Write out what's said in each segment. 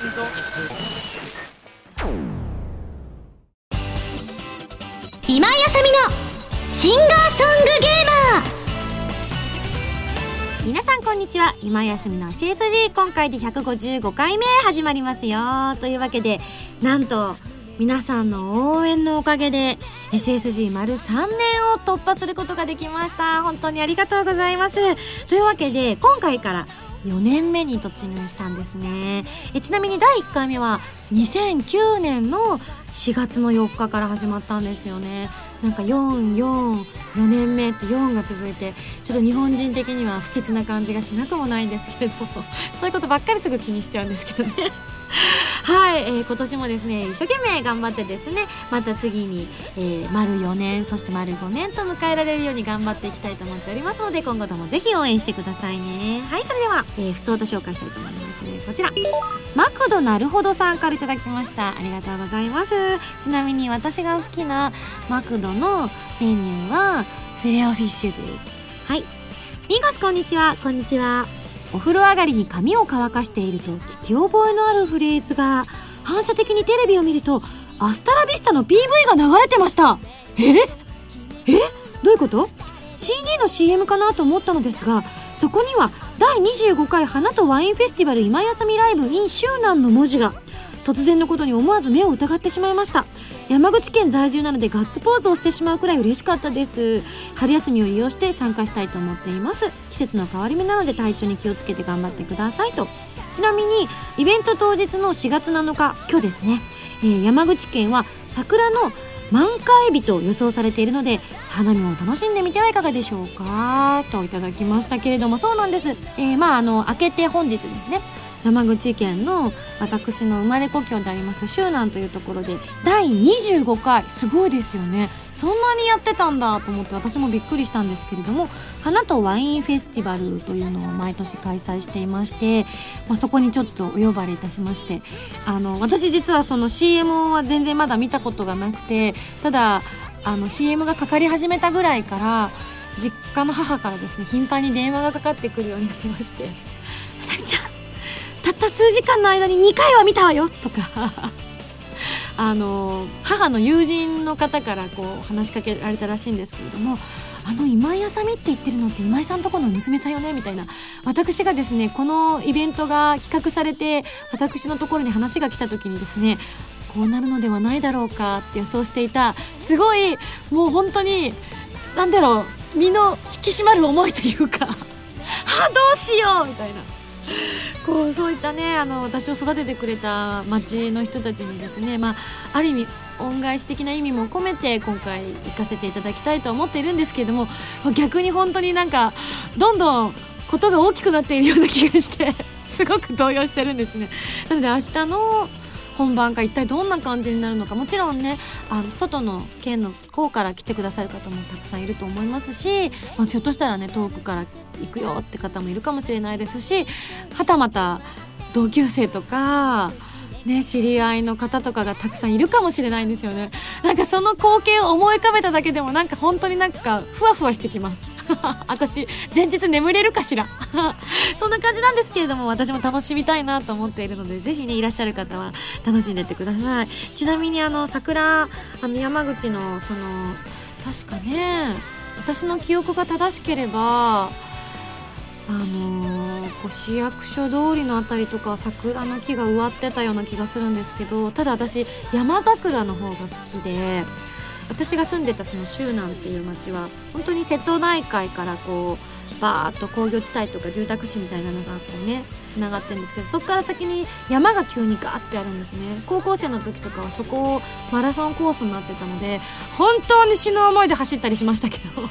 今井あさみのシンガーソングゲーマー。皆さんこんにちは。今井あさみの SSG 今回で155回目始まりますよ。というわけでなんと皆さんの応援のおかげで SSG 丸3年を突破することができました。本当にありがとうございます。というわけで今回から4年目に突入したんですね。えちなみに第1回目は2009年の4月の4日から始まったんですよね。なんか444年目って4が続いてちょっと日本人的には不吉な感じがしなくもないんですけれどそういうことばっかりすぐ気にしちゃうんですけどね。はい、えー、今年もですね一生懸命頑張ってですねまた次に、えー、丸4年そして丸5年と迎えられるように頑張っていきたいと思っておりますので今後ともぜひ応援してくださいね。はいそれでは、えー、普通と紹介したいと思いますね。こちら。マクドなるほどさんから頂きました。ありがとうございます。ちなみに私が好きなマクドのメニューはフレオフィッシュですはい。ミーゴスこんにちは。こんにちは。お風呂上がりに髪を乾かしていると聞き覚えのあるフレーズが反射的にテレビを見るとアスタラビスタの PV が流れてました。え？え？どういうこと？CD の CM かなと思ったのですがそこには第25回花とワインフェスティバル今休みライブ in 周南の文字が突然のことに思わず目を疑ってしまいました。山口県在住なのでガッツポーズをしてしまうくらい嬉しかったです。春休みを利用して参加したいと思っています。季節の変わり目なので体調に気をつけて頑張ってくださいと。ちなみにイベント当日の4月7日今日ですね、えー、山口県は桜の満開日と予想されているので花見を楽しんでみてはいかがでしょうか？といただきましたけれどもそうなんです、えー、まああの明けて本日ですね。山口県の私の生まれ故郷であります周南というところで第25回。すごいですよね。そんなにやってたんだと思って私もびっくりしたんですけれども花とワインフェスティバルというのを毎年開催していまして、まあ、そこにちょっとお呼ばれいたしましてあの私実はその CM は全然まだ見たことがなくてただあの CM がかかり始めたぐらいから実家の母からですね頻繁に電話がかかってくるようになりまして「あ さみちゃん。たった数時間の間に2回は見たわよとか。あの母の友人の方からこう話しかけられたらしいんですけれども「あの今井あさみって言ってるのって今井さんとこの娘さんよね」みたいな。私がですねこのイベントが企画されて私のところに話が来た時にですねこうなるのではないだろうかって予想していたすごいもう本当に何だろう身の引き締まる思いというか。あどうしようみたいな。こうそういったねあの私を育ててくれた町の人たちにですね、まあ、ある意味恩返し的な意味も込めて今回行かせていただきたいと思っているんですけれども逆に本当になんかどんどんことが大きくなっているような気がして すごく動揺してるんですね。なので明日の本番が一体どんな感じになるのかもちろんねあの外の県の方から来てくださる方もたくさんいると思いますし、まあ、ひょっとしたらね遠くから行くよって方もいるかもしれないですしはたまた同級生とかね、知り合いの方とかがたくさんいるかもしれないんですよね。なんかその光景を思い浮かべただけでもなんか本当になんかふわふわしてきます。私前日眠れるかしら？そんな感じなんですけれども私も楽しみたいなと思っているのでぜひねいらっしゃる方は楽しんでってください。ちなみにあの桜あの山口のその確かね私の記憶が正しければあのー、こう市役所通りの辺りとか桜の木が植わってたような気がするんですけどただ私山桜の方が好きで私が住んでたその周南っていう町は本当に瀬戸内海からこうバーッと工業地帯とか住宅地みたいなのがこうねつながってるんですけどそこから先に山が急にガーってあるんですね。高校生の時とかはそこをマラソンコースになってたので本当に死ぬ思いで走ったりしましたけど。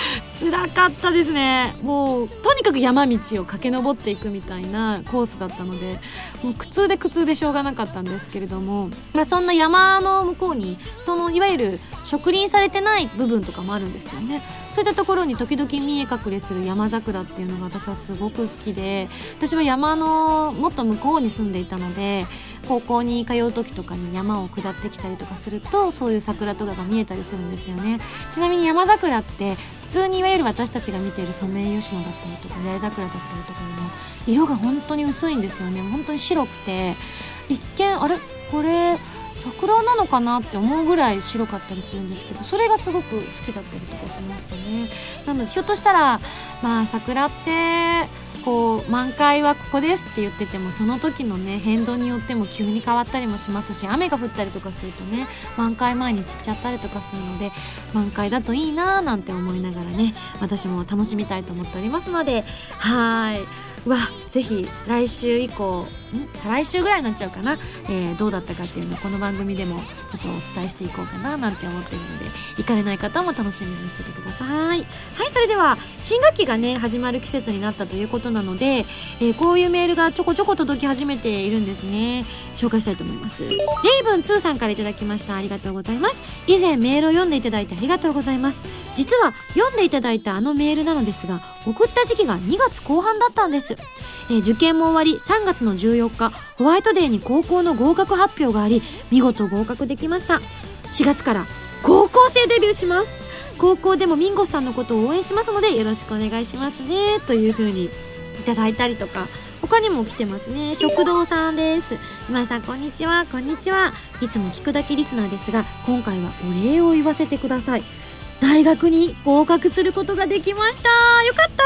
辛かったですね。もうとにかく山道を駆け上っていくみたいなコースだったのでもう苦痛で苦痛でしょうがなかったんですけれども、まあ、そんな山の向こうにそのいわゆる植林されてない部分とかもあるんですよね。そういったところに時々見え隠れする山桜っていうのが私はすごく好きで私は山のもっと向こうに住んでいたので高校に通う時とかに山を下ってきたりとかするとそういう桜とかが見えたりするんですよね。ちなみに山桜って通にいわゆる私たちが見ているソメイヨシノだったりとか八重桜だったりとかにも色が本当に薄いんですよね。本当に白くて一見あれ？これ桜なのかなって思うぐらい白かったりするんですけどそれがすごく好きだったりとかしましたね。なのでひょっとしたらまあ桜ってこう満開はここですって言っててもその時のね変動によっても急に変わったりもしますし雨が降ったりとかするとね満開前に散っちゃったりとかするので満開だといいなーなんて思いながらね私も楽しみたいと思っておりますのではーい。わぜひ来週以降再来週ぐらいになっちゃうかな、えー、どうだったかっていうのをこの番組でもちょっとお伝えしていこうかななんて思っているので行かれない方も楽しみにしててください。はいそれでは新学期がね始まる季節になったということなので、えー、こういうメールがちょこちょこ届き始めているんですね。紹介したいと思います。レイブン2さんから頂きました。ありがとうございます。以前メールを読んでいただいてありがとうございます。実は読んでいただいたあのメールなのですが送った時期が2月後半だったんです。えー、受験も終わり3月の14日ホワイトデーに高校の合格発表があり見事合格できました。4月から高校生デビューします。高校でもミンゴスさんのことを応援しますのでよろしくお願いしますね。という風にいただいたりとか他にも来てますね。食堂さんです。今井さんこんにちは。こんにちは。いつも聞くだけリスナーですが今回はお礼を言わせてください。大学に合格することができました。よかった。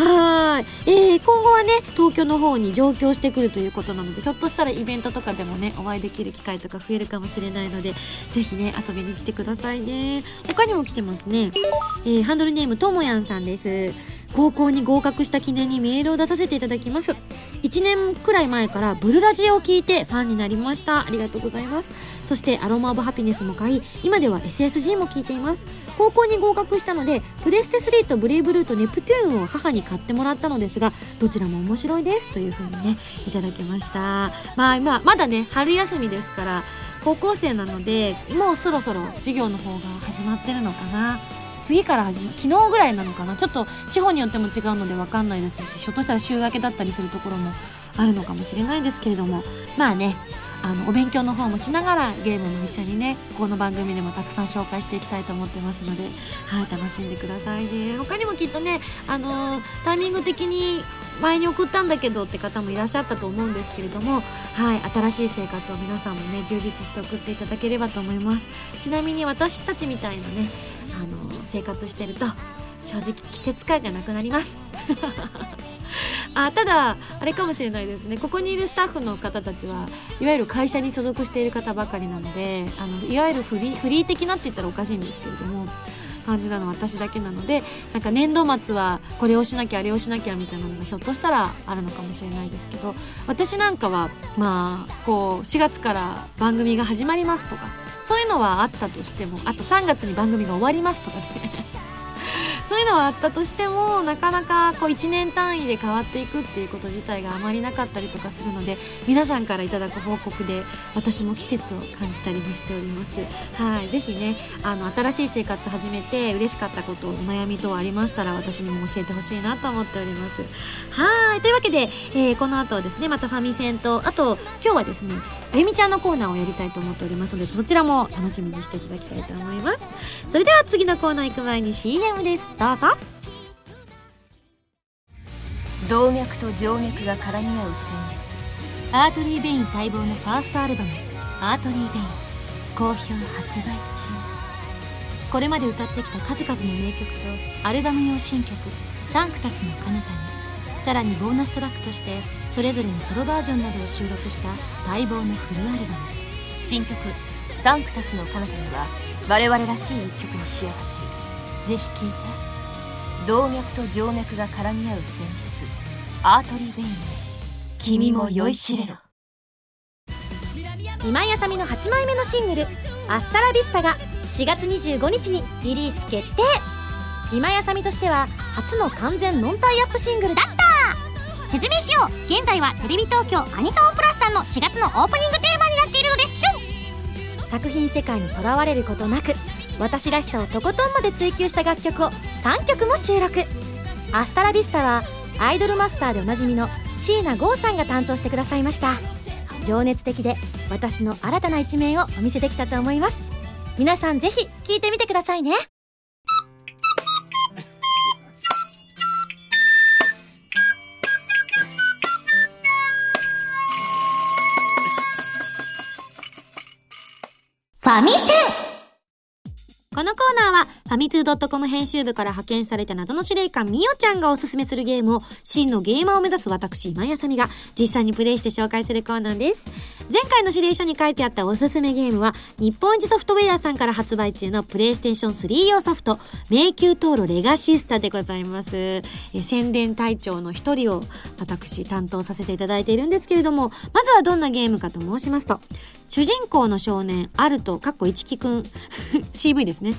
はい、えー、今後はね東京の方に上京してくるということなのでひょっとしたらイベントとかでもねお会いできる機会とか増えるかもしれないのでぜひね遊びに来てくださいね。他にも来てますね、えー、ハンドルネームともやんさんです。高校に合格した記念にメールを出させていただきます。1年くらい前からブルラジオを聞いてファンになりました。ありがとうございます。そしてアロマオブハピネスも買い今では SSG も聞いています。高校に合格したのでプレステ3とブレイブルーとネプトゥーンを母に買ってもらったのですがどちらも面白いです。という風にねいただきました。まあまあまだね春休みですから高校生なのでもうそろそろ授業の方が始まってるのかな。次から始まる昨日ぐらいなのかな。ちょっと地方によっても違うので分かんないですしひょっとしたら週明けだったりするところもあるのかもしれないですけれども。まあねあのお勉強の方もしながらゲームも一緒にねこの番組でもたくさん紹介していきたいと思ってますので、はい、楽しんでくださいね。他にもきっとね、あの、タイミング的に前に送ったんだけどって方もいらっしゃったと思うんですけれども、はい、新しい生活を皆さんもね充実して送っていただければと思います。ちなみに私たちみたいなね、あの、生活してると正直季節感がなくなります。あただあれかもしれないですね。ここにいるスタッフの方たちはいわゆる会社に所属している方ばかりなのであのいわゆるフリーフリー的なって言ったらおかしいんですけれども感じなのは私だけなのでなんか年度末はこれをしなきゃあれをしなきゃみたいなのがひょっとしたらあるのかもしれないですけど私なんかはまあこう4月から番組が始まりますとかそういうのはあったとしてもあと3月に番組が終わりますとかねそういうのはあったとしてもなかなかこう1年単位で変わっていくっていうこと自体があまりなかったりとかするので皆さんからいただく報告で私も季節を感じたりもしております。はい。ぜひねあの新しい生活始めて嬉しかったことお悩み等ありましたら私にも教えてほしいなと思っております。はい。というわけで、えー、この後はですねまたファミセンとあと今日はですねあゆみちゃんのコーナーをやりたいと思っておりますのでそちらも楽しみにしていただきたいと思います。それでは次のコーナー行く前に CM です。どうぞ。動脈と静脈が絡み合う旋律アートリー・ベイン待望のファーストアルバム「アートリー・ベイン」好評発売中。これまで歌ってきた数々の名曲とアルバム用新曲「サンクタスの彼方に。さらにボーナストラックとしてそれぞれのソロバージョンなどを収録した待望のフルアルバム。新曲「サンクタスの彼方には我々らしい一曲に仕上がっている。ぜひ聴いて。動脈と静脈が絡み合う旋律。アートリー・ベイン君も酔いしれろ。今井あさみの8枚目のシングル「アスタラビスタ」が4月25日にリリース決定。今井あさみとしては初の完全ノンタイアップシングルだった。説明しよう。現在はテレビ東京アニソンプラスさんの4月のオープニングテーマになっているのです作品世界にとらわれることなく私らしさをとことんまで追求した楽曲を3曲も収録。アスタラビスタはアイドルマスターでおなじみの椎名剛さんが担当してくださいました。情熱的で私の新たな一面をお見せできたと思います。皆さんぜひ聞いてみてくださいね。ファミセンこのコーナーはファミツー .com 編集部から派遣された謎の司令官みおちゃんがおすすめするゲームを真のゲーマーを目指す私今井あさみが実際にプレイして紹介するコーナーです。前回の指令書に書いてあったおすすめゲームは日本一ソフトウェアさんから発売中のプレイステーション3用ソフト迷宮登録レガシスタでございます。え宣伝隊長の一人を私担当させていただいているんですけれどもまずはどんなゲームかと申しますと主人公の少年、アルト、かっこ一木くん、CV ですね、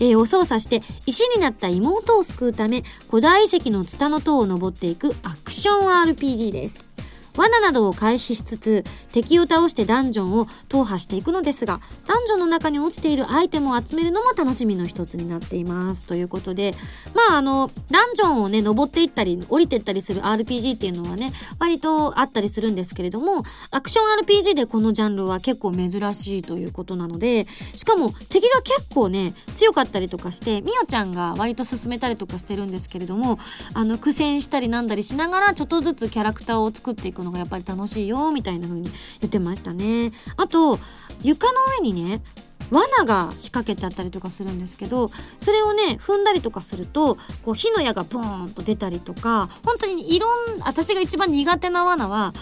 えー、を操作して石になった妹を救うため、古代遺跡のツタの塔を登っていくアクション RPG です。罠などを回避しつつ敵を倒してダンジョンを踏破していくのですがダンジョンの中に落ちているアイテムを集めるのも楽しみの一つになっています。ということでまああのダンジョンをね登っていったり降りていったりする RPG っていうのはね割とあったりするんですけれどもアクション RPG でこのジャンルは結構珍しいということなのでしかも敵が結構ね強かったりとかしてみおちゃんが割と進めたりとかしてるんですけれどもあの苦戦したりなんだりしながらちょっとずつキャラクターを作っていくくのがやっぱり楽しいよみたいな風に言ってましたねあと床の上にね罠が仕掛けてあったりとかするんですけどそれをね踏んだりとかするとこう火の矢がボーンと出たりとか本当にいろん私が一番苦手な罠は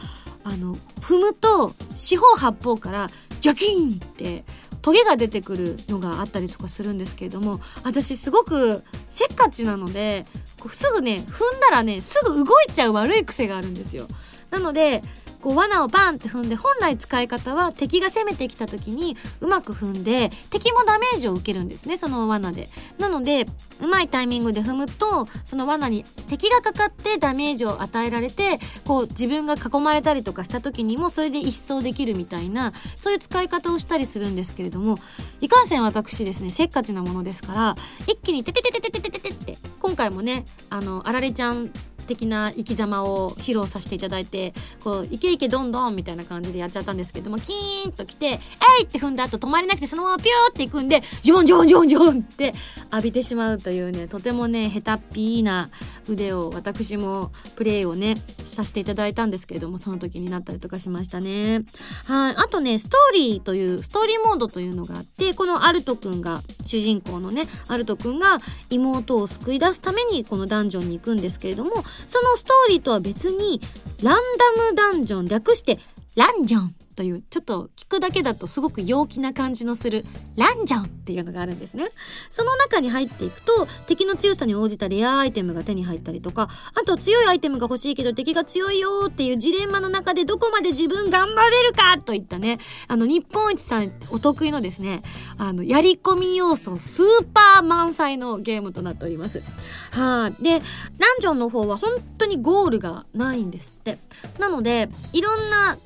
あの踏むと四方八方からジャキーンってトゲが出てくるのがあったりとかするんですけれども私すごくせっかちなのですぐね踏んだらねすぐ動いちゃう悪い癖があるんですよ。なのでこう罠をバンって踏んで本来使い方は敵が攻めてきた時にうまく踏んで敵もダメージを受けるんですねその罠で。なのでうまいタイミングで踏むとその罠に敵がかかってダメージを与えられてこう自分が囲まれたりとかした時にもそれで一掃できるみたいなそういう使い方をしたりするんですけれどもいかんせん私ですねせっかちなものですから一気にテテテテテテテテって今回もねあのあられちゃん的な生き様を披露させていただいてこうイケイケどんどんみたいな感じでやっちゃったんですけどもキーンと来て「えい!」って踏んだ後止まれなくてそのままピューっていくんでジョンジョンジョンジョンって浴びてしまうというねとてもね下手っぴーな腕を私もプレイをねさせていただいたんですけれどもその時になったりとかしましたねはいあとねストーリーというストーリーモードというのがあってこのアルトくんが主人公のねアルトくんが妹を救い出すためにこのダンジョンに行くんですけれどもそのストーリーとは別にランダムダンジョン略してランジョン。というちょっと聞くだけだとすごく陽気な感じのするランジャンっていうのがあるんですね。その中に入っていくと敵の強さに応じたレアアイテムが手に入ったりとかあと強いアイテムが欲しいけど敵が強いよっていうジレンマの中でどこまで自分頑張れるかといったねあの日本一さんお得意のですねあのやり込み要素スーパー満載のゲームとなっております。はい、でランジョンの方は本当にゴールがないんです。って。なのでいろんなラン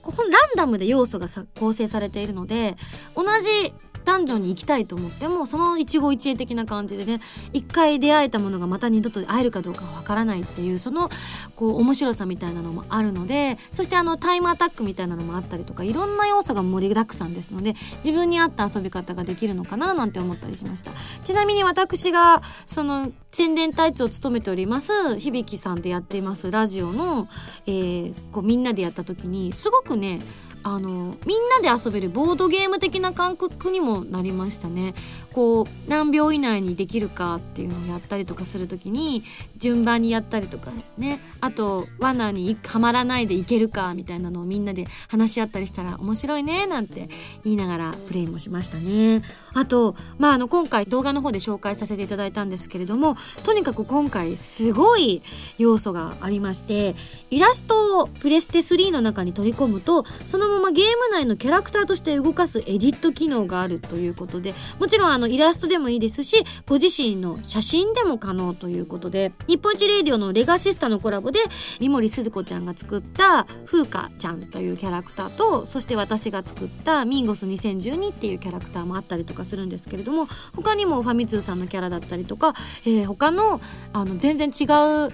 ダムで要素が構成されているので同じダンジョンに行きたいと思ってもその一期一会的な感じでね一回出会えたものがまた二度と会えるかどうかわからないっていうそのこう面白さみたいなのもあるのでそしてあのタイムアタックみたいなのもあったりとかいろんな要素が盛りだくさんですので自分に合った遊び方ができるのかななんて思ったりしました。ちなみに私がその宣伝隊長を務めております響さんでやっていますラジオの、えー、こうみんなでやった時にすごくねあのみんなで遊べるボードゲーム的な感覚にもなりましたね。こう何秒以内にできるかっていうのをやったりとかする時に順番にやったりとかねあと罠にはまらないでいけるかみたいなのをみんなで話し合ったりしたら面白いねなんて言いながらプレイもしましたね。あとまああの今回動画の方で紹介させていただいたんですけれどもとにかく今回すごい要素がありましてイラストをプレステ3の中に取り込むとそのままゲーム内のキャラクターとして動かすエディット機能があるということでもちろんあのイラストでもいいですしご自身の写真でも可能ということで日本一レディオのレガシスタのコラボで三森すず子ちゃんが作った風花ちゃんというキャラクターとそして私が作ったミンゴス2012っていうキャラクターもあったりとかするんですけれども他にもファミ通さんのキャラだったりとか、えー、他のあの全然違う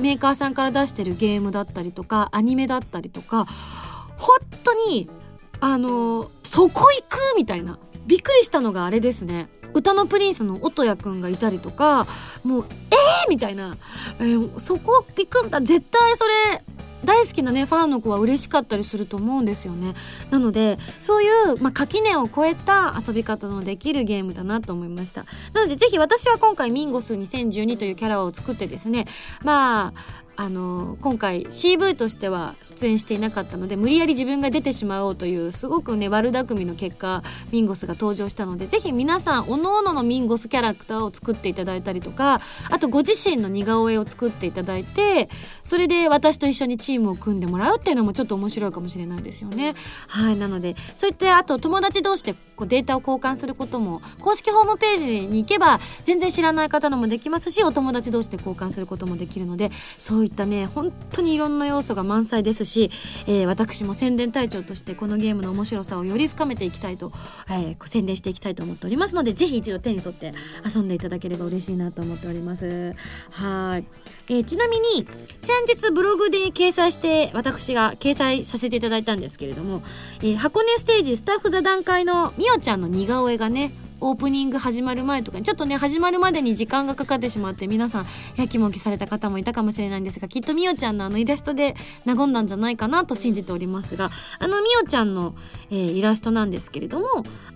メーカーさんから出してるゲームだったりとかアニメだったりとか本当にあのそこ行くみたいな。びっくりしたのがあれですね。歌のプリンスの音谷くんがいたりとかもうえー？みたいな、えー、そこ行くんだ。絶対それ大好きなねファンの子は嬉しかったりすると思うんですよね。なのでそういう、まあ、垣根を越えた遊び方のできるゲームだなと思いました。なのでぜひ私は今回ミンゴス2012というキャラを作ってですねまああの今回 CV としては出演していなかったので無理やり自分が出てしまおうというすごくね悪巧みの結果ミンゴスが登場したのでぜひ皆さんおのおののミンゴスキャラクターを作っていただいたりとかあとご自身の似顔絵を作っていただいてそれで私と一緒にチームを組んでもらうっていうのもちょっと面白いかもしれないですよね。はいなのでそういったあと友達同士でこうデータを交換することも公式ホームページに行けば全然知らない方のもできますしお友達同士で交換することもできるのでそういいったね本当にいろんな要素が満載ですし、えー、私も宣伝隊長としてこのゲームの面白さをより深めていきたいと、えー、宣伝していきたいと思っておりますのでぜひ一度手に取って遊んでいただければ嬉しいなと思っております。はい、えー、ちなみに先日ブログで掲載して私が掲載させていただいたんですけれども、えー、箱根ステージスタッフ座談会のみおちゃんの似顔絵がねオープニング始まる前とかにちょっとね始まるまでに時間がかかってしまって皆さんやきもきされた方もいたかもしれないんですがきっとみおちゃんのあのイラストで和んだんじゃないかなと信じておりますがあのみおちゃんの、えー、イラストなんですけれども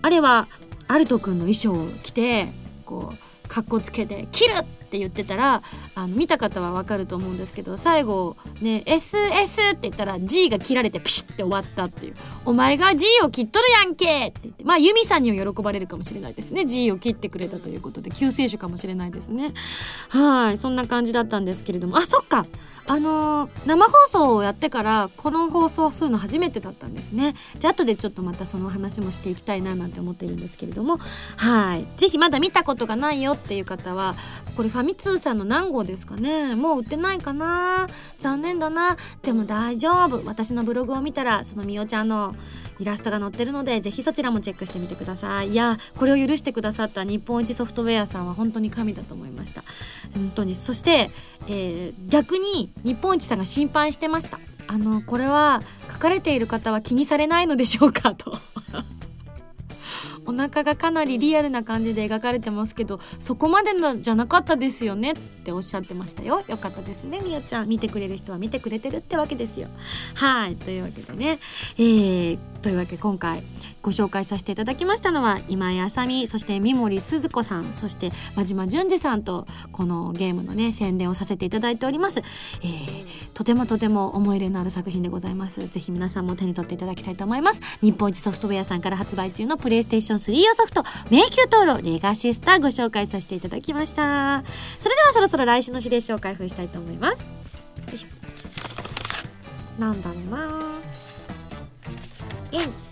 あれはアルト君の衣装を着てこうかっこつけて「切る!」って言ってたらあの見た方はわかると思うんですけど最後ね「SS」って言ったら G が切られてピシッて終わったっていう「お前が G を切っとるやんけ!」って言ってまあユミさんには喜ばれるかもしれないですね。G を切ってくれたということで救世主かもしれないですね。はいそんな感じだったんですけれども。あそっか。あのー、生放送をやってからこの放送するの初めてだったんですね。じゃあ後でちょっとまたその話もしていきたいななんて思ってるんですけれども。はい。是非まだ見たことがないよっていう方はこれファミ通さんの何号ですかね。もう売ってないかな。残念だな。でも大丈夫。私のブログを見たらそのみおちゃんのイラストが載ってるのでぜひそちらもチェックしてみてください。いやこれを許してくださった日本一ソフトウェアさんは本当に神だと思いました。本当に。そして、えー、逆に日本一さんが心配してました。あのこれは書かれている方は気にされないのでしょうかと。お腹がかなりリアルな感じで描かれてますけどそこまでのじゃなかったですよねっておっしゃってましたよ。よかったですね。みおちゃん見てくれる人は見てくれてるってわけですよ。はい。というわけでね。えー、というわけで今回ご紹介させていただきましたのは今井あさみそして三森鈴子さんそして真島淳二さんとこのゲームのね宣伝をさせていただいております、えー、とてもとても思い入れのある作品でございます。ぜひ皆さんも手に取っていただきたいと思います。日本一ソフトウェアさんから発売中のプレイステーション3用ソフト迷宮灯籠レガシスターご紹介させていただきました。それではそろそろ来週の指令書を開封したいと思います。よいしょ。なんだろうな。えん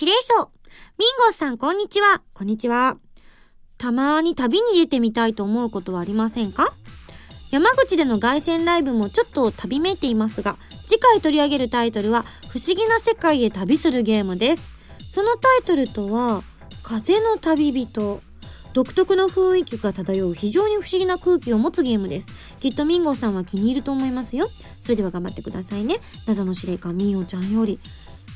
指令書ミンゴスさんこんにちはこんにちはたまに旅に出てみたいと思うことはありませんか？山口での凱旋ライブもちょっと旅めいていますが、次回取り上げるタイトルは、不思議な世界へ旅するゲームです。そのタイトルとは、風の旅人。独特の雰囲気が漂う非常に不思議な空気を持つゲームです。きっとミンゴさんは気に入ると思いますよ。それでは頑張ってくださいね。謎の司令官ミンオちゃんより。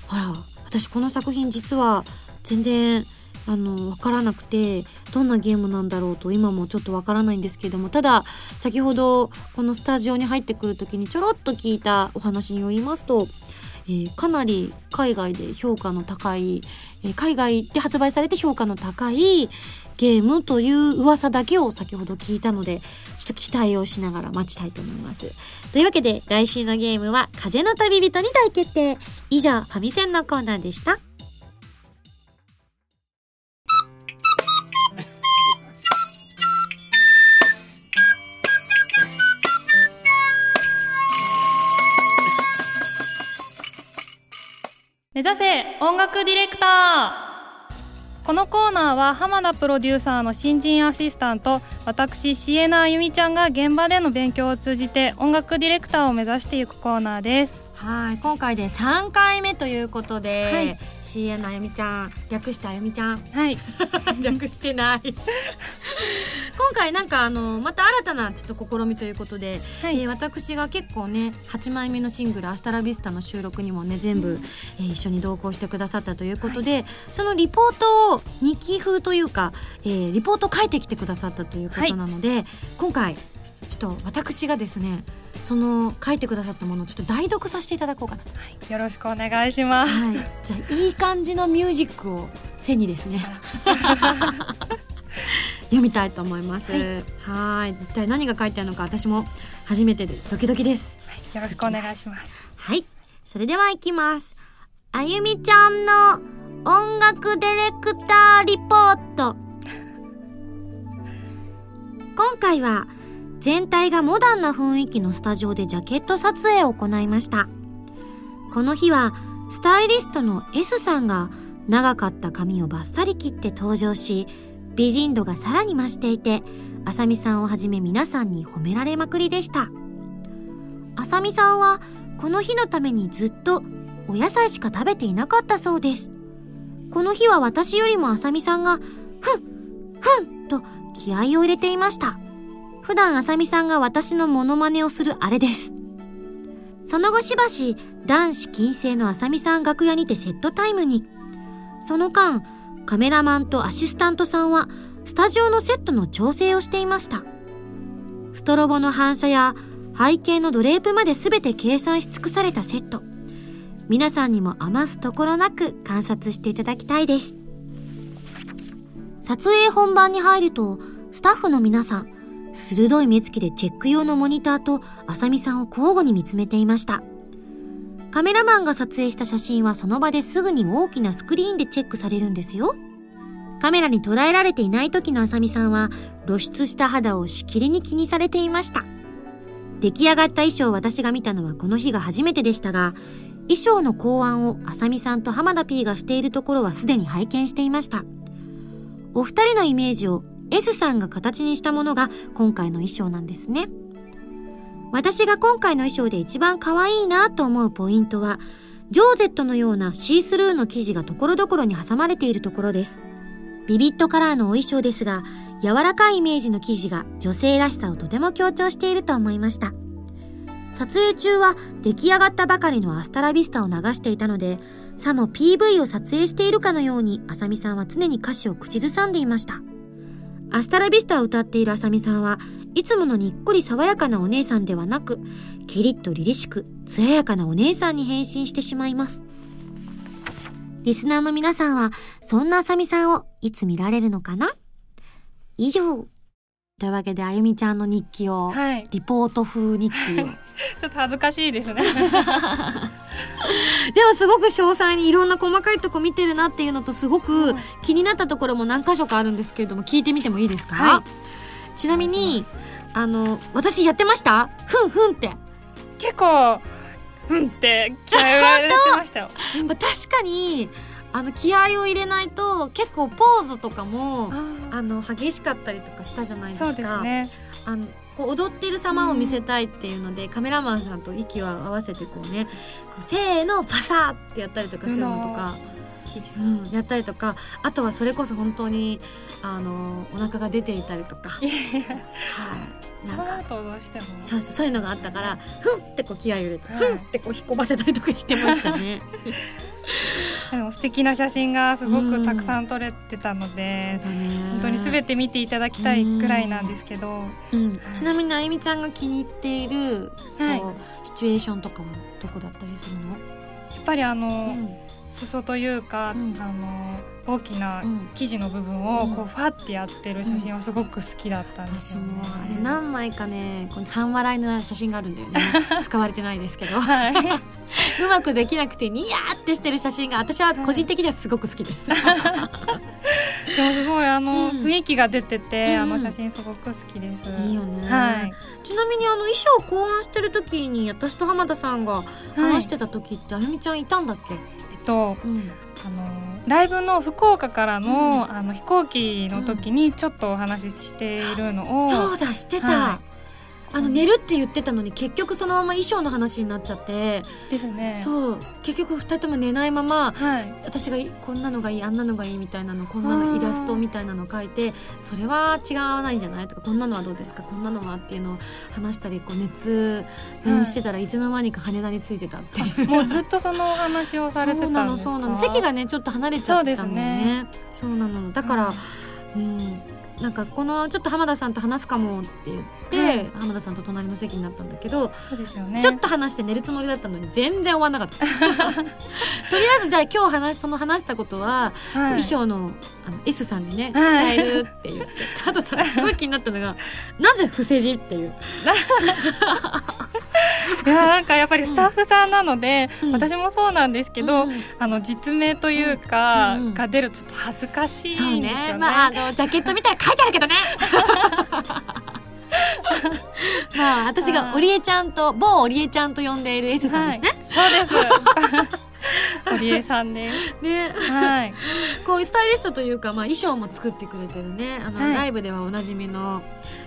あら、私この作品実は全然あの分からなくてどんなゲームなんだろうと今もちょっと分からないんですけどもただ先ほどこのスタジオに入ってくる時にちょろっと聞いたお話によりますと、えー、かなり海外で評価の高い、えー、海外で発売されて評価の高いゲームという噂だけを先ほど聞いたのでちょっと期待をしながら待ちたいと思います。というわけで来週のゲームは風の旅人に大決定以上ファミセンのコーナーでした。目指せ音楽ディレクターこのコーナーは浜田プロデューサーの新人アシスタント私シエナあゆみちゃんが現場での勉強を通じて音楽ディレクターを目指していくコーナーです。はい今回で3回目ということで、はい、CN あゆみちゃん略してあゆみちゃん。はい。略してない今回なんかあのまた新たなちょっと試みということで、はい。えー私が結構ね8枚目のシングル「アスタラビスタ」の収録にもね全部、えー一緒に同行してくださったということで、そのリポートを日記風というか、えーリポートを書いてきてくださったということなので、今回ちょっと私がですねその書いてくださったものをちょっと代読させていただこうかな。と、よろしくお願いします。はい、じゃあいい感じのミュージックを背にですね 読みたいと思います。はい一体何が書いてあるのか私も初めてでドキドキです。よろしくお願いしますはい、それでは行きます。あゆみちゃんの音楽ディレクターリポート。今回は全体がモダンな雰囲気のスタジオでジャケット撮影を行いました。この日はスタイリストの S さんが長かった髪をバッサリ切って登場し、美人度がさらに増していて、あさみさんをはじめ皆さんに褒められまくりでした。あさみさんはこの日のためにずっとお野菜しか食べていなかったそうです。この日は私よりもあさみさんが、ふん、ふんと気合を入れていました。普段あさみさんが私のモノマネをするあれです。その後しばし男子禁制のあさみさん楽屋にてセットタイムに。その間、カメラマンとアシスタントさんはスタジオのセットの調整をしていました。ストロボの反射や背景のドレープまで全て計算し尽くされたセット。皆さんにも余すところなく観察していただきたいです。撮影本番に入ると、スタッフの皆さん、鋭い目つきでチェック用のモニターとあさみさんを交互に見つめていました。カメラマンが撮影した写真はその場ですぐに大きなスクリーンでチェックされるんですよ。カメラに捉えられていない時のあさみさんは露出した肌をしきりに気にされていました。出来上がった衣装を私が見たのはこの日が初めてでしたが、衣装の考案をあさみさんと浜田 P がしているところはすでに拝見していました。お二人のイメージを S さんが形にしたものが今回の衣装なんですね。私が今回の衣装で一番可愛いなと思うポイントは、ジョーゼットのようなシースルーの生地が所々に挟まれているところです。ビビットカラーのお衣装ですが、柔らかいイメージの生地が女性らしさをとても強調していると思いました。撮影中は出来上がったばかりのアスタラビスタを流していたので、さも PV を撮影しているかのように、あさみさんは常に歌詞を口ずさんでいました。アスタラビスタを歌っているあさみさんはいつものにっこり爽やかなお姉さんではなく、キリッと凛々しく、艶やかなお姉さんに変身してしまいます。リスナーの皆さんは、そんなあさみさんをいつ見られるのかな？以上。というわけで、あゆみちゃんの日記を、はいリポート風日記を。ちょっと恥ずかしいですね。でもすごく詳細にいろんな細かいとこ見てるなっていうのとすごくうん。気になったところも何箇所かあるんですけれども聞いてみてもいいですか、はちなみにあの私やってました？ふんふんって、ま結構うんって気合を入れてましたよ。あ、確かにあの気合を入れないと結構ポーズとかもあの激しかったりとかしたじゃないですか。そうですね。あのこう踊ってる様を見せたいっていうので、カメラマンさんと息を合わせてこうねこうせーのパサーってやったりとかするのとか。うん、やったりとかあとはそれこそ本当にあのお腹が出ていたりとか、はい、そなんかの後どうしても。そうそういうのがあったからふんってこう気合い入れて、はい。ふんってこう引っ込ませたりとかしてましたね。でも素敵な写真がすごくたくさん撮れてたので、そうだね。本当に全て見ていただきたいくらいなんですけど、うん、ちなみにあゆみちゃんが気に入っている、はい。シチュエーションとかはどこだったりするの、やっぱりあの、うん裾というか、うん。あの大きなうん。生地の部分をうん。こうファってやってる写真はすごく好きだったんです私よね。もあれ何枚かねこう半笑いの写真があるんだよね。使われてないですけど。はい、うまくできなくてニヤーってしてる写真が私は個人的にはすごく好きです。でもすごいあの、うん。雰囲気が出てて、うん。あの写真すごく好きです。いいよね。はい。ちなみにあの衣装を考案してる時に私と浜田さんが話してた時って、あゆみちゃんいたんだっけ、とうん、あのライブの福岡からの,、あの飛行機の時にちょっとお話ししているのを、そうだしてた、はあの寝るって言ってたのに結局そのまま衣装の話になっちゃって。ですね。そう。結局2人とも寝ないままはい。私がこんなのがいいあんなのがいいみたいなのこんなのイラストみたいなの書いてそれは違わないんじゃないとかこんなのはどうですかこんなのはっていうのを話したりこう熱弁してたらい。つの間にか羽田についてたっていう。もうずっとそのお話をされてたんですか？そうなのそうなの。席がねちょっと離れちゃってたんだよね。そうなの。だから、うん。なんかこのちょっと浜田さんと話すかもって言って、はい。浜田さんと隣の席になったんだけど、そうですよね。ちょっと話して寝るつもりだったのに全然終わんなかった。とりあえずじゃあ今日話その話したことは、はい。衣装のあの S さんにねはい。伝えるって言って、あとさすごい気になったのがなぜ伏せ字っていう。いやなんかやっぱりスタッフさんなので、うん。私もそうなんですけど、うん。あの実名というか、うんうんが出るとちょっと恥ずかしいんですそうよね。ね。まああのジャケット見たら書いてあるけどね まあ私がはいオリエちゃんと某オリエちゃんと呼んでいる S さんですね、はい、そうです。堀江さんです。ねはい。こうスタイリストというか、まあ、衣装も作ってくれてるねあの、はいライブではおなじみの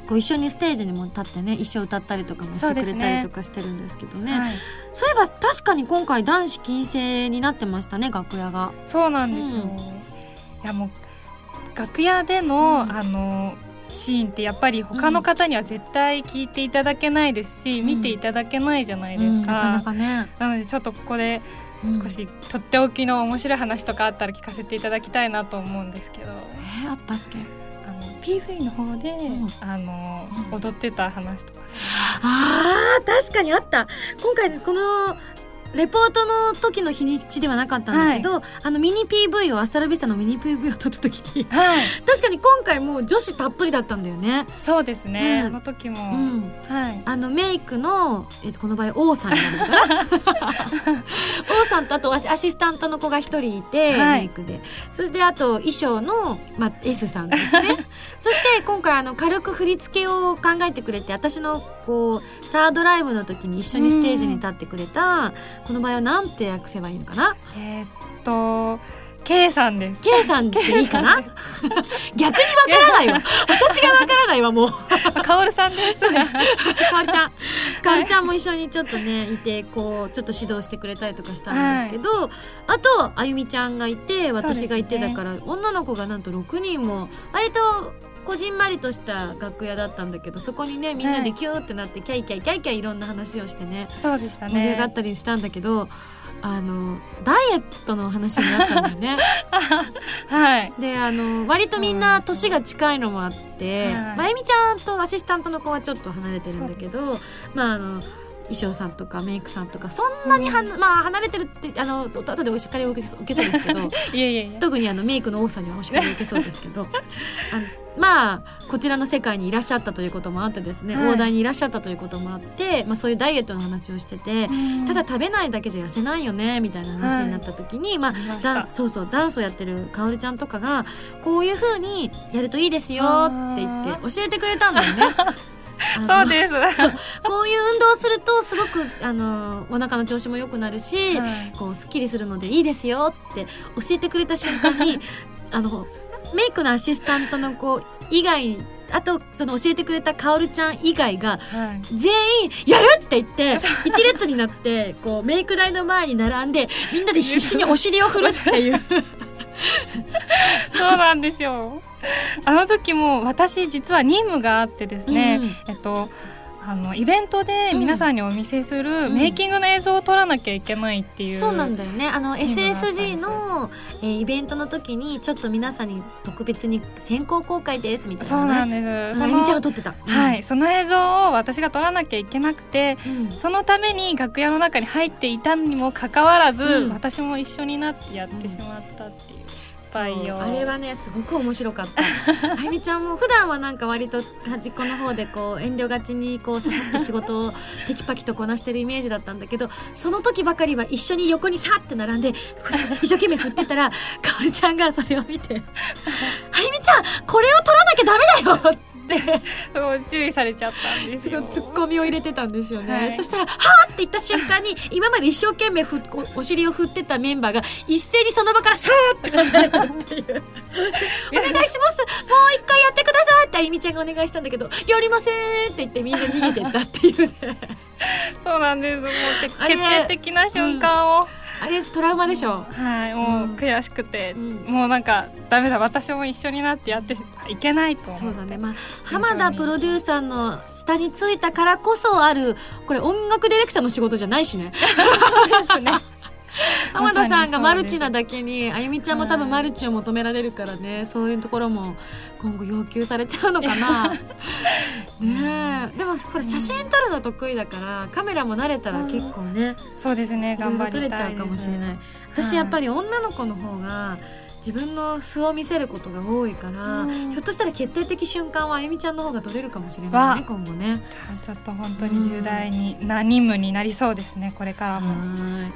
こう一緒にステージにも立ってね一緒歌ったりとかもしてくれたりとかしてるんですけどねはい、そういえば確かに今回男子禁制になってましたね楽屋が。そうなんですよ。うんいやもう楽屋での、うんあのシーンってやっぱり他の方には絶対聞いていただけないですし、うん。見ていただけないじゃないでうんすか。なかなかね、なのでちょっとここでうん。少しとっておきの面白い話とかあったら聞かせていただきたいなと思うんですけど。えーあったっけ？あの PV の方で、ん。あのうん。踊ってた話とか、あー確かにあった。今回このレポートの時の日にちではなかったんだけど、あのミニ PV をアスタラビスタのミニ PV を撮った時にはい、確かに今回もう女子たっぷりだったんだよね。そうですね、うん。あの時も、うん。はい、あのメイクの、えっとこの場合王さんになるのかな王さんとあとアシアシスタントの子が一人いて、はい。メイクで。そしてあと衣装の、まあ、S さんですね。そして今回あの軽く振り付けを考えてくれて私のこうサードライブの時に一緒にステージに立ってくれたこの場合はなんて訳せばいいのかな？えーっと K さんです。K さんで いいかな？逆にわからないわ。私がわからないわもう。かおるさんです。かおりちゃん。かおりちゃんも一緒にちょっとねいてこうちょっと指導してくれたりとかしたんですけど、あとあゆみちゃんがいて私がいて、そうですね。だから女の子がなんと6人も割とこじんまりとした楽屋だったんだけどそこにねみんなでキューってなって、キャイキャイキャイキャイいろんな話をしてね。そうでしたね。盛り上がったりしたんだけど、あのダイエットの話になったんだよね。はい。であの割とみんな年が近いのもあって、はい。まゆみちゃんとアシスタントの子はちょっと離れてるんだけどまああの衣装さんとかメイクさんとかそんなには、まあ離れてるってあの後でお叱りを受け受けそうですけど いえいえいえ特にあのメイクの多さにはお叱りを受けそうですけど あのまあこちらの世界にいらっしゃったということもあってですね、はい。大台にいらっしゃったということもあって、まあ、そういうダイエットの話をしてて。ただ食べないだけじゃ痩せないよねみたいな話になった時に、まあありました。ダンそうそうダンスをやってるかおりちゃんとかがこういう風にやるといいですよって言って教えてくれたんだよね。そうです。こういう運動をするとすごくあのお腹の調子も良くなるし、はい。こうすっきりするのでいいですよって教えてくれた瞬間に あのメイクのアシスタントの子以外あとその教えてくれたかおるちゃん以外がはい。全員「やる!」って言って 一列になってこうメイク台の前に並んでみんなで必死にお尻を振るっていう そうなんですよ。あの時も私実は任務があってですね、うん。えっとあのイベントで皆さんにお見せするうん。メイキングの映像を撮らなきゃいけないっていう、そうなんだよね。あの SSG の、えーイベントの時にちょっと皆さんに特別に先行公開ですみたいそうななんです。あゆみちゃんが撮ってた、はい、その映像を私が撮らなきゃいけなくてうん。そのために楽屋の中に入っていたにもかかわらず、うん。私も一緒になってやってしまったっていう失敗を、そうあれはねすごく面白かった。あゆみちゃんも普段はなんか割と端っこの方でこう遠慮がちにこうささっと仕事をテキパキとこなしてるイメージだったんだけどその時ばかりは一緒に横にさって並んで一生懸命振ってたらかおりちゃんがそれを見て「あゆみちゃんこれを取らなきゃダメだよ!」って 注意されちゃったんですすごいよツッコミを入れてたんですよね、はい。そしたら「はあ!」って言った瞬間に今まで一生懸命ふおお尻を振ってたメンバーが一斉にその場からさーって離れたっていう「お願いしますもう一回やってください」ってあゆみちゃんがお願いしたんだけど「やりません」って言ってみんな逃げてったっていうね。そうなんです。もう決定的な瞬間を、あれトラウマでしょ？はいもううん。悔しくて、うん。もうなんかダメだ私も一緒になってやっていけないとそうだね。まあ浜田プロデューサーの下についたからこそあるこれ音楽ディレクターの仕事じゃないしね。ですね 浜田さんがマルチなだだけにあゆみちゃんも多分マルチを求められるからね。そういうところも今後要求されちゃうのかな。ねえ。でもこれ写真撮るの得意だからカメラも慣れたら結構ねそうですね。頑張ろ撮れちゃうかもしれない。私やっぱり女の子の方が自分の素を見せることが多いから、うん。ひょっとしたら決定的瞬間はあゆみちゃんの方が撮れるかもしれないねわ。今後ね。ちょっと本当に重大にな任務になりそうですねこれからも、はい。はい。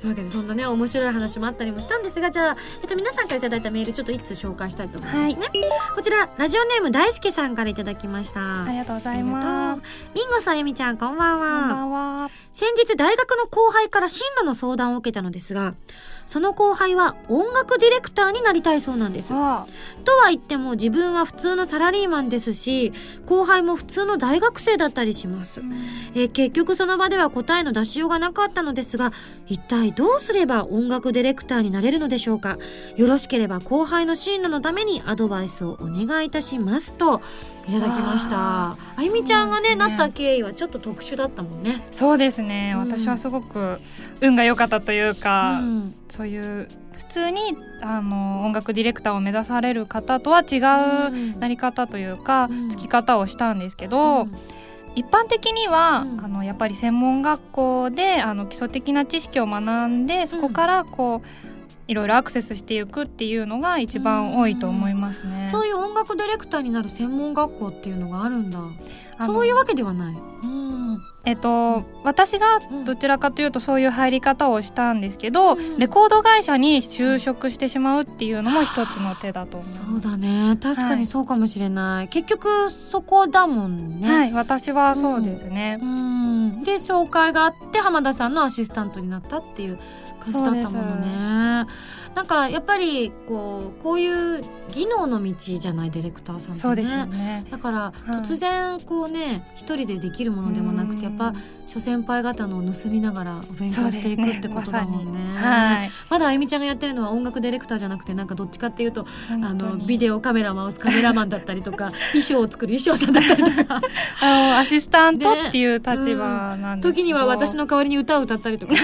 というわけでそんなね面白い話もあったりもしたんですがじゃあ、えっと、皆さんからいただいたメールちょっと一通紹介したいと思いますね、こちらラジオネーム大輔さんからいただきました。ありがとうございます。ミンゴさんゆみちゃんこんばんは。こんばんは。先日大学の後輩から進路の相談を受けたのですがその後輩は音楽ディレクターになりたいそうなんです。わとは言っても自分は普通のサラリーマンですし後輩も普通の大学生だったりします。えー結局その場では答えの出しようがなかったのですが一体どうすれば音楽ディレクターになれるのでしょうか？よろしければ後輩の進路のためにアドバイスをお願いいたしますといただきました。わあゆみちゃんがねねなった経緯はちょっと特殊だったもんね。そうですね、うん私はすごく運が良かったというか、うん。そういう普通にあの音楽ディレクターを目指される方とは違うん。うなり方というか、うん。つき方をしたんですけど、一般的には、うん。あのやっぱり専門学校であの基礎的な知識を学んでそこからこう、いろいろアクセスしていくっていうのが一番多いと思いますね。そういう音楽ディレクターになる専門学校っていうのがあるんだ。そういうわけではない。うん。えっと、私がうんどちらかというとそういう入り方をしたんですけど、うん。レコード会社に就職してしまうっていうのも一つの手だと思う。そうだね。確かにそうかもしれない、結局そこだもんね。はい、私はそうですね。うん。で紹介があって浜田さんのアシスタントになったっていう感じだったものね。なんかやっぱりこうこういう技能の道じゃないディレクターさんってね。そうですよね。だからはい。突然こうね一人でできるものでもなくてやっぱ諸先輩方のを盗みながらお勉強していくってことだもんね。はい。まだあゆみちゃんがやってるのは音楽ディレクターじゃなくてなんか？どっちかっていうとあのビオデオカメラ回すカメラマンだったりとか 衣装を作る衣装さんだったりとか。あのアシスタントっていう立場なんですけど。時には私の代わりに歌を歌ったりとかね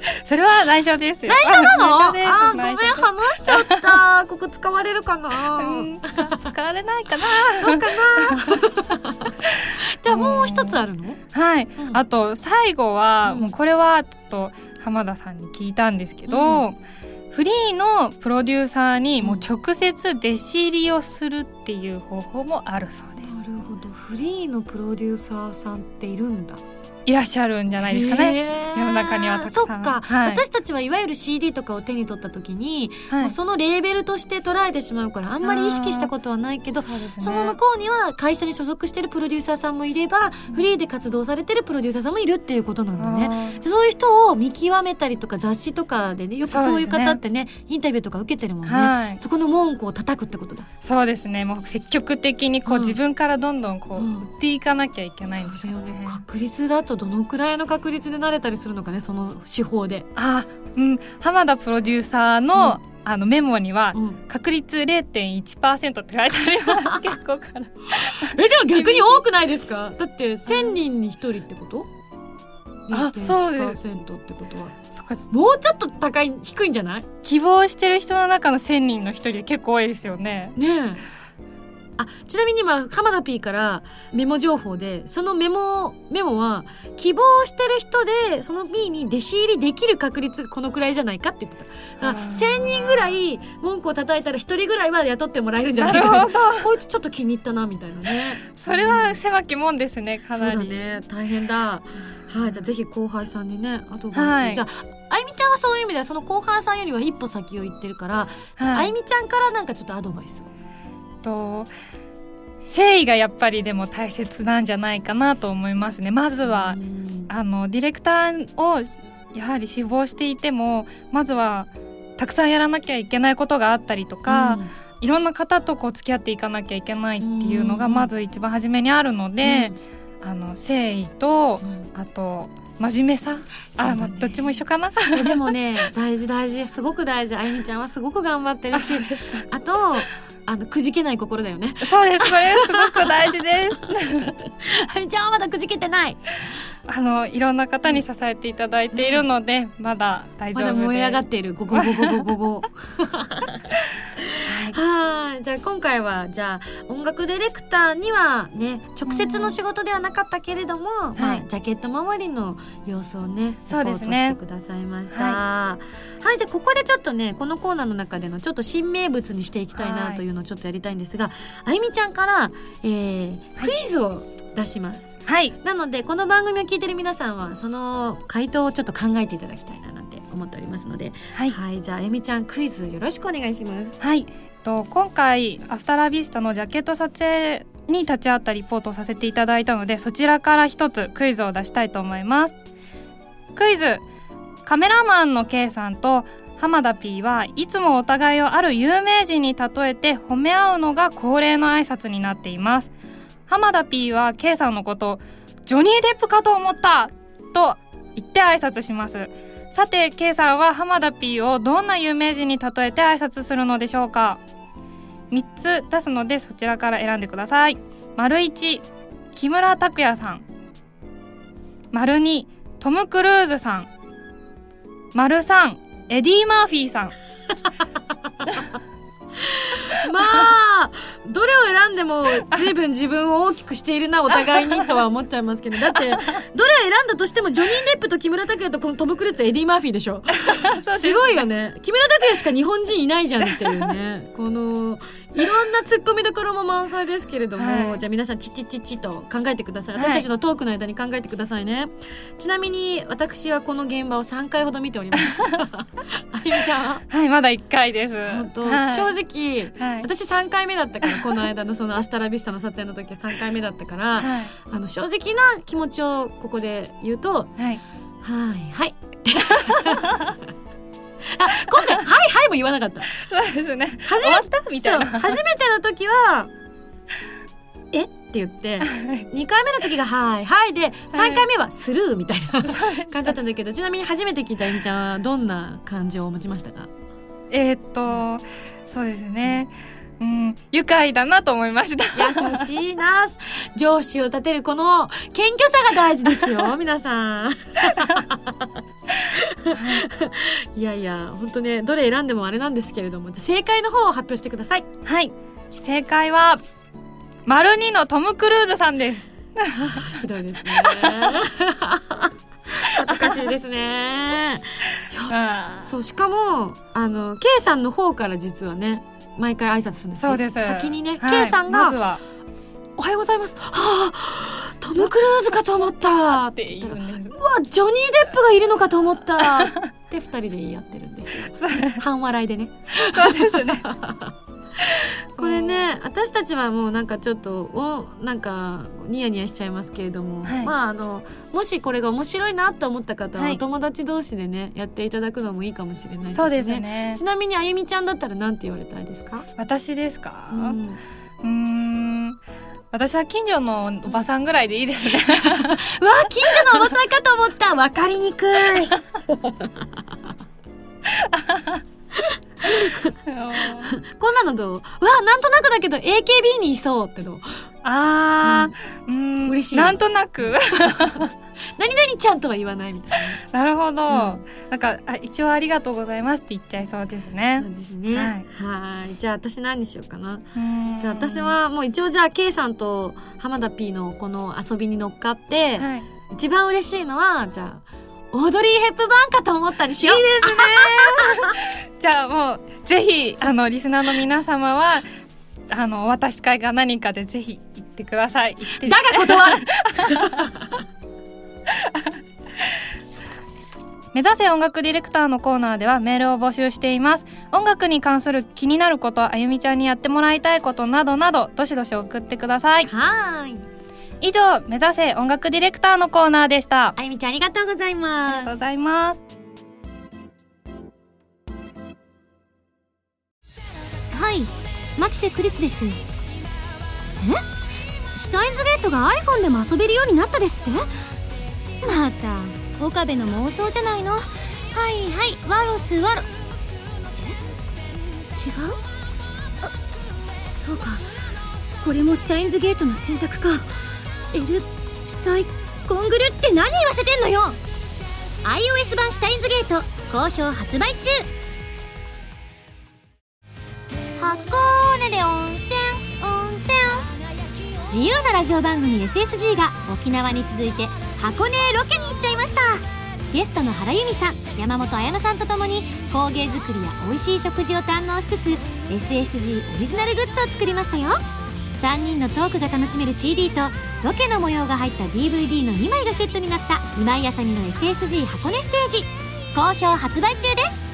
それは内緒ですよ。内緒なの？あーごめん話しちゃった。ここ使われるかな？うん。使使われないかな。どうかな？じゃあもう一つあるの？はい。うん。あと最後は、うん。もうこれはちょっと浜田さんに聞いたんですけど、うフリーのプロデューサーにうんもう直接弟子入りをするっていう方法もあるそうです。なるほど。フリーのプロデューサーさんっているんだいらっしゃるんじゃないですかね。世の中にはたくさん。そっか、はい。私たちはいわゆる CD とかを手に取った時に、はい。そのレーベルとして捉えてしまうからあんまり意識したことはないけどそね。その向こうには会社に所属してるプロデューサーさんもいればフリーで活動されてるプロデューサーさんもいるっていうことなんだね。そういう人を見極めたりとか雑誌とかでね。よくそういう方ってねインタビューとか受けてるもんね、はい。そこの門戸を叩くってことだ。そうですね。もう積極的にこう、うん。自分からどんどんこう、うん。売っていかなきゃいけないんですよね。確率だとどのくらいの確率で慣れたりするのかねその手法で、あうん。浜田プロデューサーの、あのメモには、うん。確率0.1%って書いてあります結構から。えでも逆に多くないですか？だって1000人に1人ってこと？あそうです0.1%ってことは。そこもうちょっと高い低いんじゃない？希望してる人の中の1000人の一人結構多いですよね。ねえあちなみに今浜田 P からメモ情報でそのメモメモは希望してる人でその P に弟子入りできる確率がこのくらいじゃないかって言ってた。だからあー。1000人ぐらい文句を叩いたら1人ぐらいは雇ってもらえるんじゃないかな。こいつちょっと気に入ったなみたいなね。それは狭きもんですねかそうなりだね大変だ。はいじゃあぜひ後輩さんにねアドバイス、はい。じゃああゆみちゃんはそういう意味ではその後輩さんよりは一歩先を行ってるから、じゃあいゆみちゃんからなんかちょっとアドバイスをと誠意がやっぱりでも大切なんじゃないかなと思いますね。まずは、あのディレクターをやはり志望していてもまずはたくさんやらなきゃいけないことがあったりとか、うん、いろんな方とこう付き合っていかなきゃいけないっていうのがまず一番初めにあるので、うん、あの誠意と、あと真面目さ、あ、ね、どっちも一緒かな。でもね大事大事。すごく大事。あゆみちゃんはすごく頑張ってるし あとあのくじけない心だよね。そうです。それすごく大事です。あゆみちゃんはまだくじけてない。あのいろんな方に支えていただいているので、まだ大丈夫です。まだ燃え上がっている。ゴゴゴゴゴゴゴ。はい。じゃあ今回はじゃあ音楽ディレクターにはね直接の仕事ではなかったけれども、うん、まあ、ジャケット周りの様子をねそうですね。してくださいました、はい、はい、じゃあここでちょっとねこのコーナーの中でのちょっと新名物にしていきたいなというのをちょっとやりたいんですが、はい、あゆみちゃんから、えー、クイズを出します、はい、なのでこの番組を聞いてる皆さんはその回答をちょっと考えていただきたいななんて思っておりますので、はい、はい、じゃああゆみちゃんクイズよろしくお願いします。はい。と今回アスタラビスタのジャケット撮影に立ち会ったリポートをさせていただいたのでそちらから一つクイズを出したいと思います。クイズ。カメラマンの K さんと浜田 P はいつもお互いをある有名人に例えて褒め合うのが恒例の挨拶になっています。浜田 P は K さんのことジョニー・デップかと思ったと言って挨拶します。さて K さんは浜田 P をどんな有名人に例えて挨拶するのでしょうか。3つ出すのでそちらから選んでください。丸1木村拓哉さん。丸2トム・クルーズさん。丸3エディ・マーフィーさん。まあどれを選んでも随分自分を大きくしているなお互いにとは思っちゃいますけど。だって どれを選んだとしてもジョニー・デップと木村拓哉とこのトム・クルーズとエディ・マーフィーでしょ。すごいよね。木村拓哉しか日本人いないじゃんっていうね。このいろんなツッコミどころも満載ですけれども、はい、じゃあ皆さんチチチチと考えてください。私たちのトークの間に考えてくださいね、はい、ちなみに私はこの現場を3回ほど見ております。あゆみちゃんは？いまだ1回です。本当、はい、正直、私3回目だったからこの間のその「アスタラビスタ」の撮影の時は3回目だったから、あの正直な気持ちをここで言うと「はい。はいはい」あ今回「はいはい」も言わなかった。そうですね。初めた？みたいな。初めての時は「え？っ?」て言って2回目の時が「はいはい」で3回目は「スルー」みたいな感じだったんだけどちなみに初めて聞いたえみちゃんはどんな感情を持ちましたか？えー、っとそうですね、うん、愉快だなと思いました。優しいな。上司を立てるこの謙虚さが大事ですよ、皆さん。いやいや、本当ね、どれ選んでもあれなんですけれども、正解の方を発表してください。はい。正解は、丸二のトム・クルーズさんです。ひどいですね。恥ずかしいですね。そうしかもあの K さんの方から実はね毎回挨拶するんですそうです。先にね、はい、K さんが、まずは「おはようございます」はあトム・クルーズかと思った。って言うんです。うわジョニー・デップがいるのかと思った。って二人で言い合ってるんですよ。半笑いでね。そうですね これね私たちはもうなんかちょっとおなんかニヤニヤしちゃいますけれども、はい、まああのもしこれが面白いなと思った方は、お友達同士でねやっていただくのもいいかもしれないですね。そうですねちなみにあゆみちゃんだったらなんて言われたいですか？私ですか？うん私は近所のおばさんぐらいでいいですね。わ近所のおばさんかと思った。わかりにくい。こんなのどう？わなんとなくだけど AKB にいそうってどう？あー、うん、嬉しい。なんとなく 何々ちゃんとは言わないみたいな。なるほど。うん、なんかあ、一応ありがとうございますって言っちゃいそうですね。そうですね。はい。じゃあ私何にしようかな。じゃあ私はもう一応じゃあ K さんと浜田 P のこの遊びに乗っかって、はい、一番嬉しいのは、じゃあ、オードリー・ヘップバーンかと思ったりしよう。いいですね。じゃあもう、ぜひ、あの、リスナーの皆様は、あの、渡し会が何かでぜひ行ってください。だが断る。目指せ音楽ディレクターのコーナーではメールを募集しています。音楽に関する気になることあゆみちゃんにやってもらいたいことなどなどどしどし送ってください。はい以上目指せ音楽ディレクターのコーナーでした。あゆみちゃんありがとうございありますがとうございます。はいマキシェクリスです。え？シュタインズゲートが iPhone でも遊べるようになったですって？また岡部の妄想じゃないの？はいはいワロスワロ。え？違う？あそうか。これもシュタインズゲートの選択かエルサイコングルって何言わせてんのよ。iOS 版シュタインズゲート好評発売中。箱根で温泉温泉。自由なラジオ番組 SSG が沖縄に続いて箱根へロケに行っちゃいました。ゲストの原由美さん山本彩乃さんとともに工芸作りや美味しい食事を堪能しつつ SSG オリジナルグッズを作りましたよ。3人のトークが楽しめる CD とロケの模様が入った DVD の2枚がセットになった今井あさみの SSG 箱根ステージ。好評発売中です。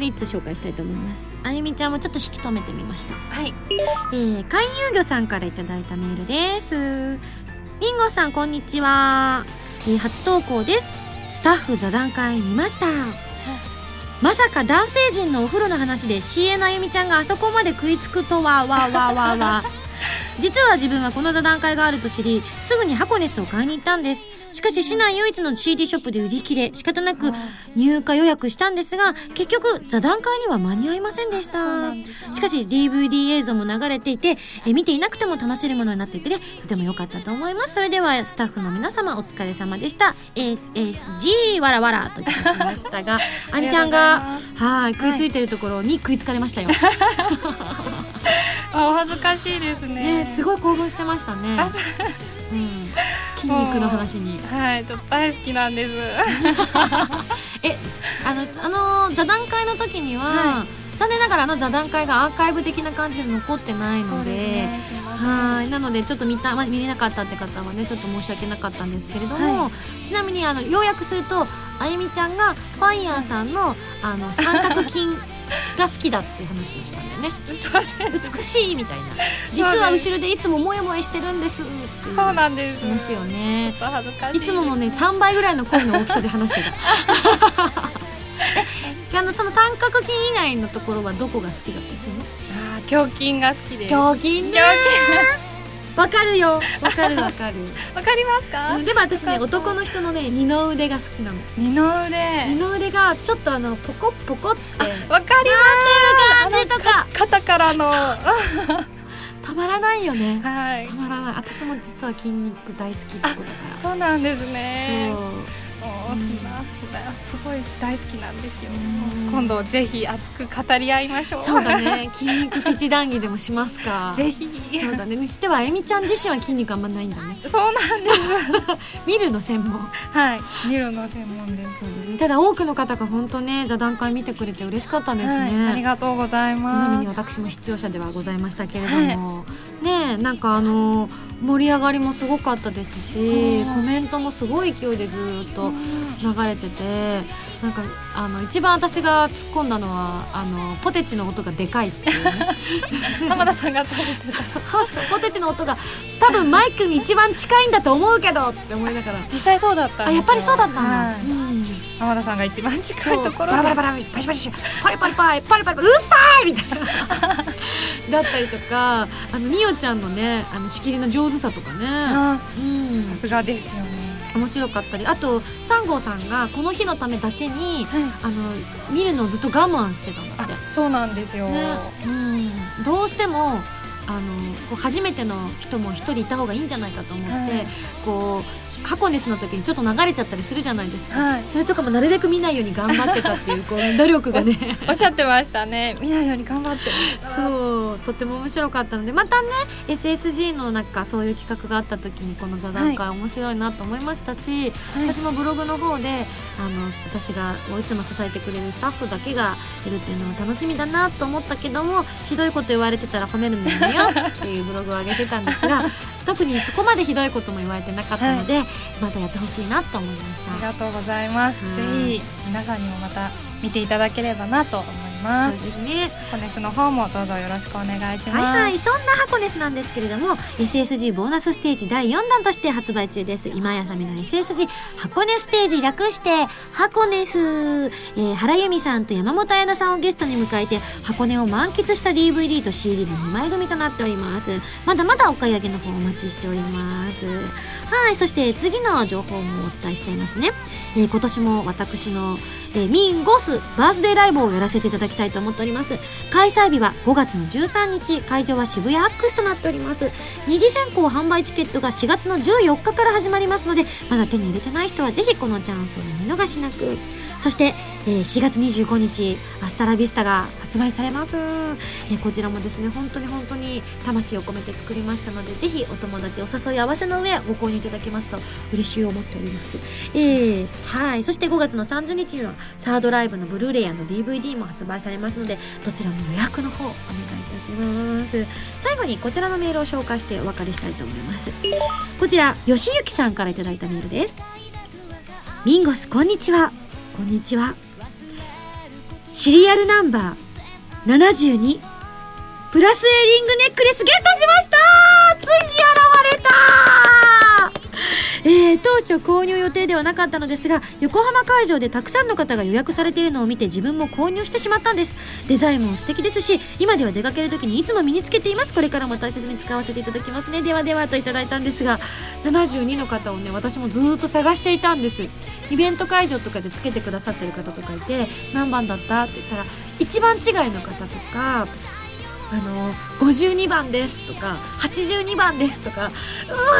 で一つ紹介したいと思います。あゆみちゃんもちょっと引き止めてみました。はい。えー、海遊魚さんからいただいたメールです。りんごさんこんにちは、えー初投稿です。スタッフ座談会見ました。まさか男性陣のお風呂の話でのあゆみちゃんがあそこまで食いつくとは。わわわわ。実は自分はこの座談会があると知りすぐにハコネスを買いに行ったんですしかし市内唯一の CD ショップで売り切れ仕方なく入荷予約したんですが結局座談会には間に合いませんでした。しかし DVD 映像も流れていてえ見ていなくても楽しめるものになっていてねとても良かったと思います。それではスタッフの皆様お疲れ様でした。SSG わらわらといただきましたが あみちゃんがはい食いついてるところに食いつかれましたよ、あ お恥ずかしいですね。ねすごい興奮してましたね筋肉の話に。はいと大好きなんです。えあのあの座談会の時には、は残念ながらあの座談会がアーカイブ的な感じで残ってないのではい。なのでちょっと見た、まあ、見れなかったって方はねちょっと申し訳なかったんですけれども、はちなみにあの要約するとあゆみちゃんがファイヤーさんのあの三角筋が好きだって話をしたんだよね。美しいみたいな。実は後ろでいつもモヤモヤしてるんです。っていうそうなんです。話をね。ちょっと恥ずかしい。いつものね3倍ぐらいの声の大きさで話してた。えあのその三角筋以外のところはどこが好きだったりするの？あー胸筋が好きです。胸筋ねわかるよ。わかる。わかるわかりますか？でも私ね男の人のね二の腕が好きなの。二の腕。二の腕がちょっとあのポコッポコって。わかり感じとか。肩からの。はたまらないよね。い。たまらない。私も実は筋肉大好きってことだから。そうなんですね。そうもうそんなすごい大好きなんですよ。うん。今度ぜひ熱く語り合いましょう。そうだね。筋肉フェチ談義でもしますか。ぜひ。そうだね。にしてはあゆみちゃん自身は筋肉あんまないんだね。そうなんです。見るの専門。はい。見るの専門です。そうですね。ただ多くの方が本当ね座談会見てくれて嬉しかったですね、はい、ありがとうございます。ちなみに私も視聴者ではございましたけれども、ねえなんかあの盛り上がりもすごかったですしうん。コメントもすごい勢いでずっと流れててなんかあの一番私が突っ込んだのはあのポテチの音がでかいっていうね。浜田さんが食べてた。そうポテチの音が多分マイクに一番近いんだと思うけどって思いながら。実際そうだったあやっぱりそうだったんだ、はい。うん。浜田さんが一番近いところバラバラバラパシパシパリパリパリパリパリパリうるさいみたいなだったりとかあのみおちゃんのねあの仕切りの上手さとかね。あうん。さすがですよね。面白かったりあとサンゴさんがこの日のためだけにあの見るのをずっと我慢してたんだあって。そうなんですよ、ね。うん、どうしてもあのこう初めての人も一人いた方がいいんじゃないかと思って、はい。こ箱根スの時にちょっと流れちゃったりするじゃないですか、はい、それとかもなるべく見ないように頑張ってたっていうこう 努力がね。おっしゃってましたね。見ないように頑張って。そうとっても面白かったのでまたね SSG のなんかそういう企画があった時にこの座談会面白いなと思いましたし、はい、私もブログの方であの私がいつも支えてくれるスタッフだけがいるっていうのは楽しみだなと思ったけどもひどいこと言われてたら褒めるのやめよっていうブログを上げてたんですが 特にそこまでひどいことも言われてなかったので、はい、またやってほしいなと思いました。ありがとうございます、ぜひ皆さんにもまた見ていただければなと思いますます。そうですね。箱根スの方もどうぞよろしくお願いします。はいはいそんな箱根スなんですけれども SSG ボーナスステージ第4弾として発売中です。今やさみの SSG 箱根ステージ略して箱根ス、えー、原由美さんと山本彩乃さんをゲストに迎えて箱根を満喫した DVD と CD の2枚組となっております。まだまだお買い上げの方お待ちしております。はいそして次の情報もお伝えしちゃいますね、えー、今年も私の、えー、ミンゴスバースデーライブをやらせていただききたいと思っております。開催日は5月の13日会場は渋谷アックスとなっております。二次選考販売チケットが4月の14日から始まりますのでまだ手に入れてない人はぜひこのチャンスを見逃しなく。そして、えー、4月25日アスタラビスタが発売されます、えー、こちらもですね本当に本当に魂を込めて作りましたのでぜひお友達お誘い合わせの上ご購入いただけますと嬉しい思っております、えー、はい。そして5月の30日にはサードライブのブルーレイの &DVD も発売されますのでどちらも予約の方お願いいたします。最後にこちらのメールを紹介してお別れしたいと思います。こちらよしゆきさんから頂いたメールです。ミンゴスこんにちは。こんにちは。シリアルナンバー72プラスエリングネックレスゲットしました。ついに現れた。えー、当初購入予定ではなかったのですが横浜会場でたくさんの方が予約されているのを見て自分も購入してしまったんです。デザインも素敵ですし今では出かける時にいつも身につけています。これからも大切に使わせていただきますね。ではではといただいたんですが72の方をね私もずっと探していたんです。イベント会場とかでつけてくださってる方とかいて何番だった？って言ったら一番違いの方とかあの52番ですとか82番ですとか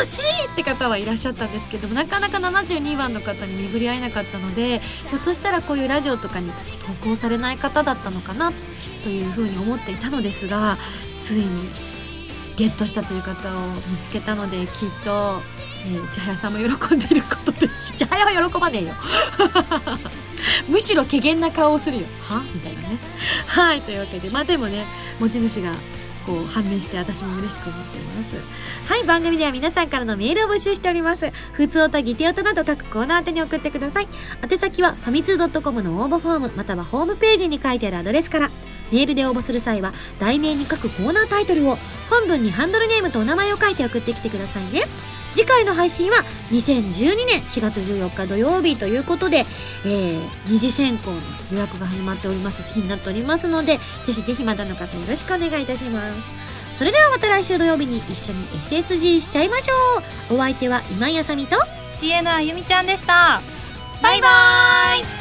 惜しいって方はいらっしゃったんですけどもなかなか72番の方に巡り合えなかったのでひょっとしたらこういうラジオとかに投稿されない方だったのかなというふうに思っていたのですがついにゲットしたという方を見つけたのできっとえー、千早さんも喜んでいることですし千早は喜ばねえよ。むしろ怪げな顔をするよ。は？みたいなね。はいというわけでまあでもね持ち主がこう判明して私も嬉しく思っています。はい番組では皆さんからのメールを募集しております。普通おたぎておたなど各コーナー宛てに送ってください。宛先はファミツー .com の応募フォームまたはホームページに書いてあるアドレスから。メールで応募する際は題名に書くコーナータイトルを本文にハンドルネームとお名前を書いて送ってきてくださいね次回の配信は2012年4月14日土曜日ということで、えー、二次選考の予約が始まっております日になっておりますのでぜひぜひまだの方よろしくお願いいたします。それではまた来週土曜日に一緒に SSG しちゃいましょう。お相手は今井あさみと CN あゆみちゃんでした。バイバーイ。